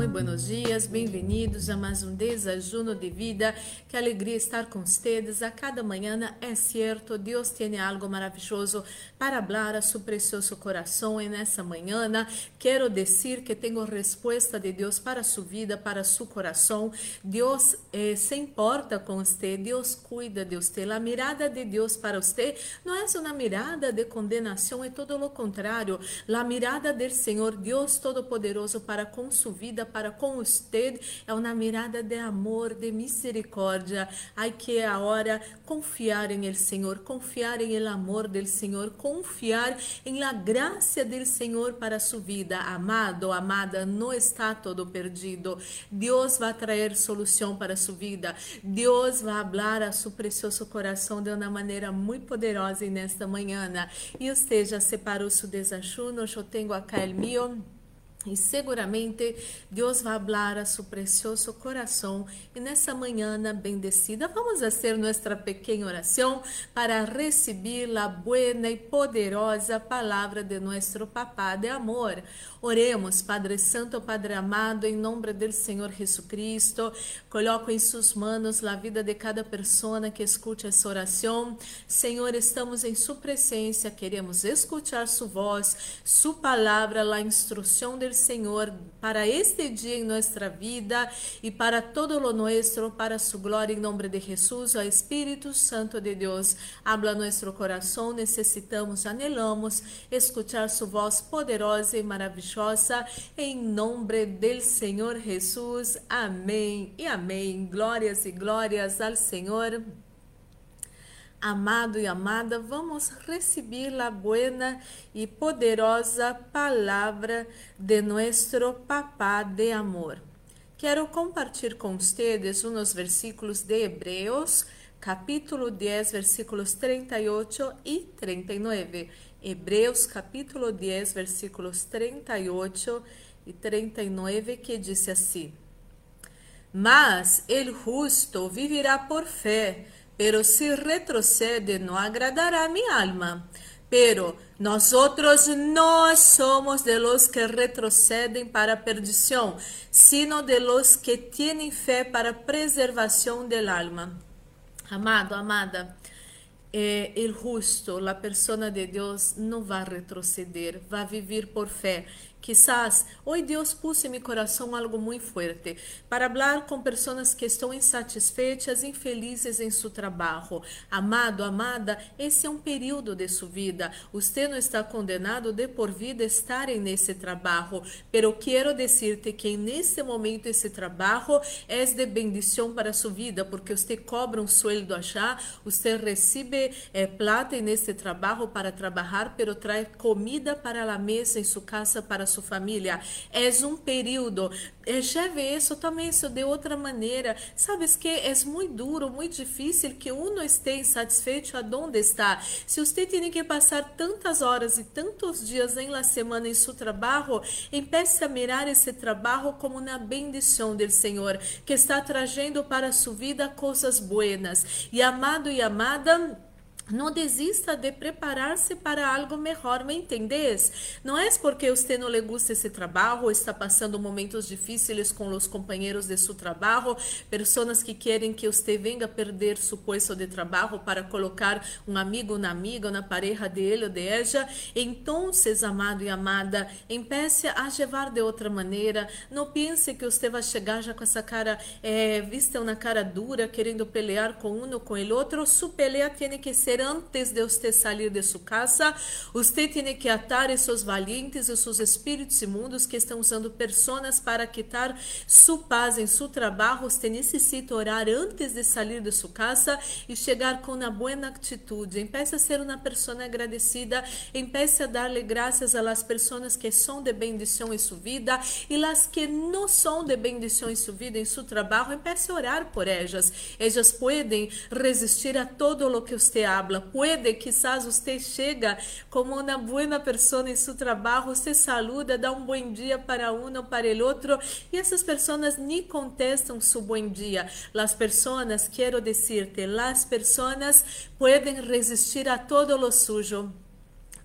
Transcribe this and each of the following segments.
muito buenos dias, bem-vindos a mais um desajuno de vida. Que alegria estar com vocês a cada manhã. É certo, Deus tem algo maravilhoso para falar a seu precioso coração e nessa manhã. Quero dizer que tenho resposta de Deus para sua vida, para seu coração. Deus eh, se importa com você, Deus cuida de você. A mirada de Deus para você não é uma mirada de condenação, é todo o contrário. A mirada do Senhor, Deus Todo-Poderoso, para com sua vida para com você é uma mirada de amor, de misericórdia. Hay que agora confiar em el Senhor, confiar em el amor del Senhor, confiar em la graça del Senhor para sua vida. Amado, amada, não está todo perdido. Deus vai trazer solução para sua vida. Deus vai falar a seu precioso coração de uma maneira muito poderosa nesta manhã. E já separou seu desajuno? Eu tenho acá el mío. E seguramente Deus vai falar a seu precioso coração. E nessa manhã bendecida, vamos fazer nossa pequena oração para receber a buena e poderosa palavra de nosso Papá de amor. Oremos, Padre Santo, Padre amado, em nome do Senhor Jesucristo. Coloco em suas mãos a vida de cada pessoa que escute essa oração. Senhor, estamos em Sua presença, queremos escutar Sua voz, Sua palavra, a instrução Senhor para este dia em nossa vida e para todo lo nuestro, para su glória, em nome de Jesus, o Espírito Santo de Deus, habla nosso coração, necessitamos, anelamos escuchar sua voz poderosa e maravilhosa, em nome do Senhor Jesus. Amém e amém. Glórias e glórias ao Senhor. Amado e amada, vamos receber a buena e poderosa palavra de nosso Papá de amor. Quero compartilhar com vocês uns versículos de Hebreus, capítulo 10, versículos 38 e 39. Hebreus, capítulo 10, versículos 38 e 39, que diz assim: Mas el justo vivirá por fé pero si retrocede no agradará a mi alma. Pero nosotros no somos de los que retroceden para perdición, sino de los que tienen fe para preservación del alma. Amado, amada, eh, el justo, la persona de Deus, não vai retroceder, vai viver por fé. Quizás hoy Deus puse em meu coração algo muito forte para falar com pessoas que estão insatisfeitas, infelizes em seu trabalho. Amado, amada, esse é um período de sua vida. Você não está condenado de por vida estar nesse trabalho, pero quero dizer-te que nesse momento esse trabalho é de bendição para sua vida, porque você cobra um sueldo allá, você recebe eh, plata nesse trabalho para trabalhar, pero traz comida para a mesa em sua casa para sua família. É um período. Já vê isso também isso de outra maneira. Sabes que é muito duro, muito difícil que uno esteja insatisfeito aonde está. Se você tem que passar tantas horas e tantos dias em la semana em seu trabalho, empiece a mirar esse trabalho como uma bendição do Senhor, que está trazendo para sua vida coisas buenas. E amado e amada, não desista de preparar-se para algo melhor, me entendes? Não é porque você não lhe gusta esse trabalho, está passando momentos difíceis com os companheiros de seu trabalho, pessoas que querem que você venha perder seu posto de trabalho para colocar um amigo, uma amiga, na pareja dele ou de ela. Então, amado e amada, empiece a levar de outra maneira. Não pense que você vai chegar já com essa cara, é, vista uma cara dura, querendo pelear com um ou com o outro. Sua pelea tem que ser antes de você sair de sua casa, você tem que atar esses valientes, esses espíritos imundos que estão usando pessoas para quitar sua paz em seu trabalho. Você necessita orar antes de sair de sua casa e chegar com uma boa atitude. Empiece a ser uma pessoa agradecida, empiece a dar-lhe graças às pessoas que são de bendição em sua vida e as que não são de bendição em sua vida, em seu trabalho, empiece a orar por elas. Elas podem resistir a todo o que você habla habla. Puede, quizás usted chega como uma boa pessoa em seu trabalho, você saluda, dá um bom dia para um ou para o outro, e essas pessoas nem contestam seu bom dia. As pessoas, quero dizer-te, as pessoas podem resistir a todo lo sujo,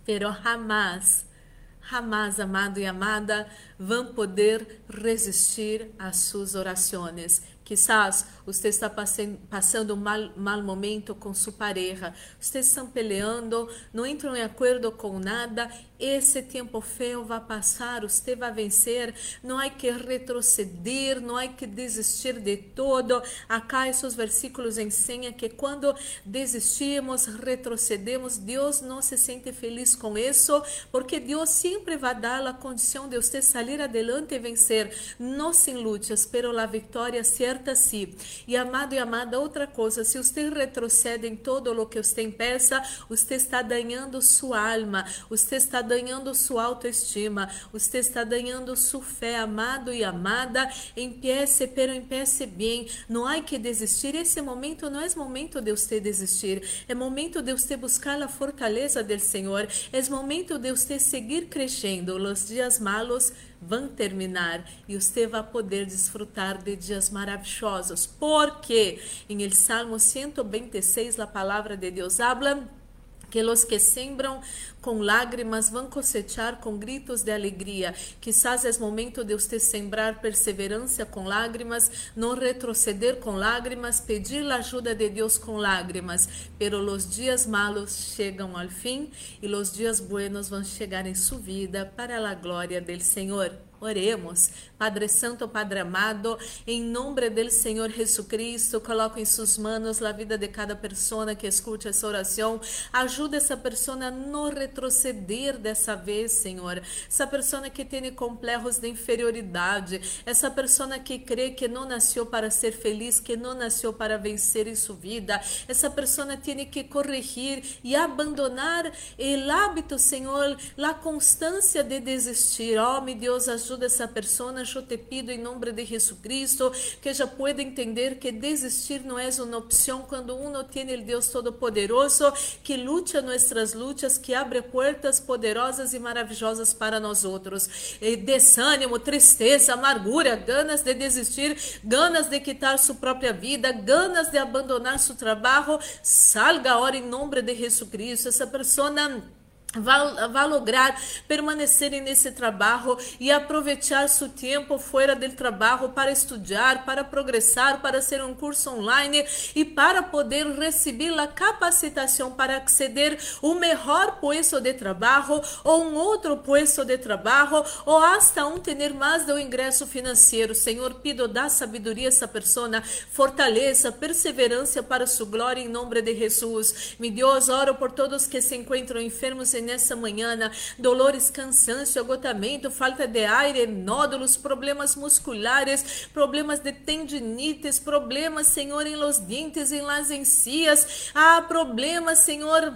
pero jamás Jamás, amado e amada, vão poder resistir às suas orações. Quizás você está passando um mal, mal momento com sua pareja, vocês estão peleando, não entram em acordo com nada. Esse tempo feio vai passar, você vai vencer. Não há que retroceder, não há que desistir de todo. Acá esses versículos ensinam que quando desistimos, retrocedemos, Deus não se sente feliz com isso, porque Deus sempre vai dar a condição de você sair adelante e vencer, não sem lutas, pero a vitória certa sim. E amado e amada, outra coisa, se você retrocede em todo o que você pensa, você está danhando sua alma, você está danhando sua autoestima, você está danhando sua fé, amado e amada. Empiece, pero empiece bem. Não há que desistir. Esse momento não é momento de você desistir, é momento de você buscar a fortaleza do Senhor, é momento de você seguir crescendo. Os dias malos vão terminar e você vai poder desfrutar de dias maravilhosos. Porque em el Salmo 126 a palavra de Deus habla que os que sembram com lágrimas vão cosechar com gritos de alegria. Quizás é momento de você sembrar perseverança com lágrimas, não retroceder com lágrimas, pedir a ajuda de Deus com lágrimas. Pero os dias malos chegam ao fim e os dias buenos vão chegar em sua vida para a glória do Senhor. Oremos. Padre Santo, Padre amado, em nome do Senhor Jesus Cristo, coloco em suas mãos a vida de cada pessoa que escute essa oração. Ajuda essa pessoa a não retroceder dessa vez, Senhor. Essa pessoa que tem complexos de inferioridade, essa pessoa que crê que não nasceu para ser feliz, que não nasceu para vencer em sua vida. Essa pessoa tem que corrigir e abandonar o hábito, Senhor, a constância de desistir. Oh, meu Deus, ajuda ajuda essa pessoa, eu te pido em nome de Jesus Cristo, que já pueda entender que desistir não é uma opção quando uno tem o Deus Todo-Poderoso, que luta nossas lutas, que abre portas poderosas e maravilhosas para nós outros. E desânimo, tristeza, amargura, ganas de desistir, ganas de quitar sua própria vida, ganas de abandonar seu trabalho, salga agora em nome de Jesus Cristo. Essa pessoa vai, lograr permanecer nesse trabalho e aproveitar seu tempo fora do trabalho para estudar, para progressar, para ser um curso online e para poder receber a capacitação para acceder o melhor puesto de trabalho ou um outro puesto de trabalho ou hasta um ter mais do ingresso financeiro. Senhor, pido da sabedoria a essa pessoa, fortaleza, perseverança para sua glória em nome de Jesus. Me Deus, oro por todos que se encontram enfermos e nessa manhã, dolores, cansaço, agotamento, falta de ar, nódulos, problemas musculares, problemas de tendinites, problemas, Senhor, em los dentes, em las encias, ah, problemas, Senhor,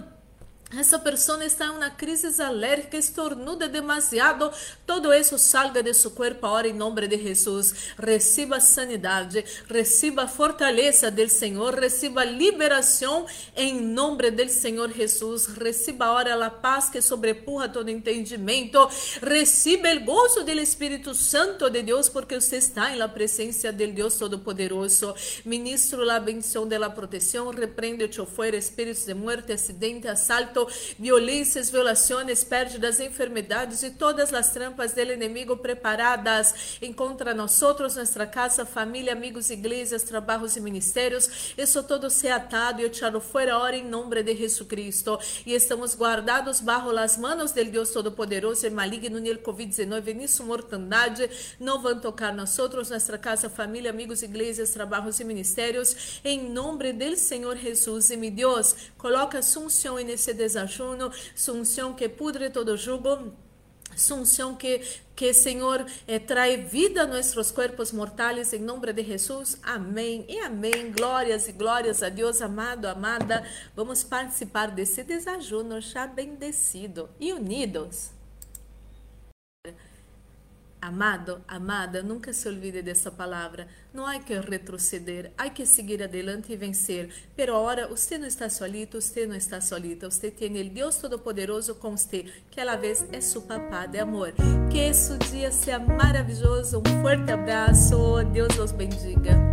essa pessoa está em uma crise alérgica, estornuda demasiado. Todo isso salga de seu corpo agora em nome de Jesus. Receba sanidade, receba fortaleza do Senhor, receba liberação em nome do Senhor Jesus. Receba agora a paz que sobrepuja todo entendimento. Receba o gozo do Espírito Santo de Deus, porque você está em la presença do Deus Todo-Poderoso. Ministro la bendição de la proteção, repreende o fuera espíritos de muerte, acidente, violências, violações, pérdidas, enfermidades e todas as trampas do inimigo preparadas contra nós outros, nossa casa, família, amigos, igrejas, trabalhos e ministérios. Isso todo se atado e echado fora hora em nome de Jesus Cristo. E estamos guardados bajo as manos del Deus Todo-Poderoso e maligno no Covid-19 nisso mortandade. Não vão tocar nós outros, nossa casa, família, amigos, igrejas, trabalhos e ministérios. Em nome del Senhor Jesus. E meu Deus, coloca assunção nesse desejo desajuno, sunção que pudre todo jugo, sunção que que Senhor eh, trae vida a nossos corpos mortais em nome de Jesus. Amém e amém. Glórias e glórias a Deus, amado, amada. Vamos participar desse desajuno já bendecido e unidos. Amado, amada, nunca se olvide dessa palavra. Não há que retroceder, há que seguir adelante e vencer. Pero agora, você não está solito, você não está solita. Você tem o Deus Todo-Poderoso com você, que a la vez é seu papá de amor. Que esse dia seja maravilhoso. Um forte abraço. Deus os bendiga.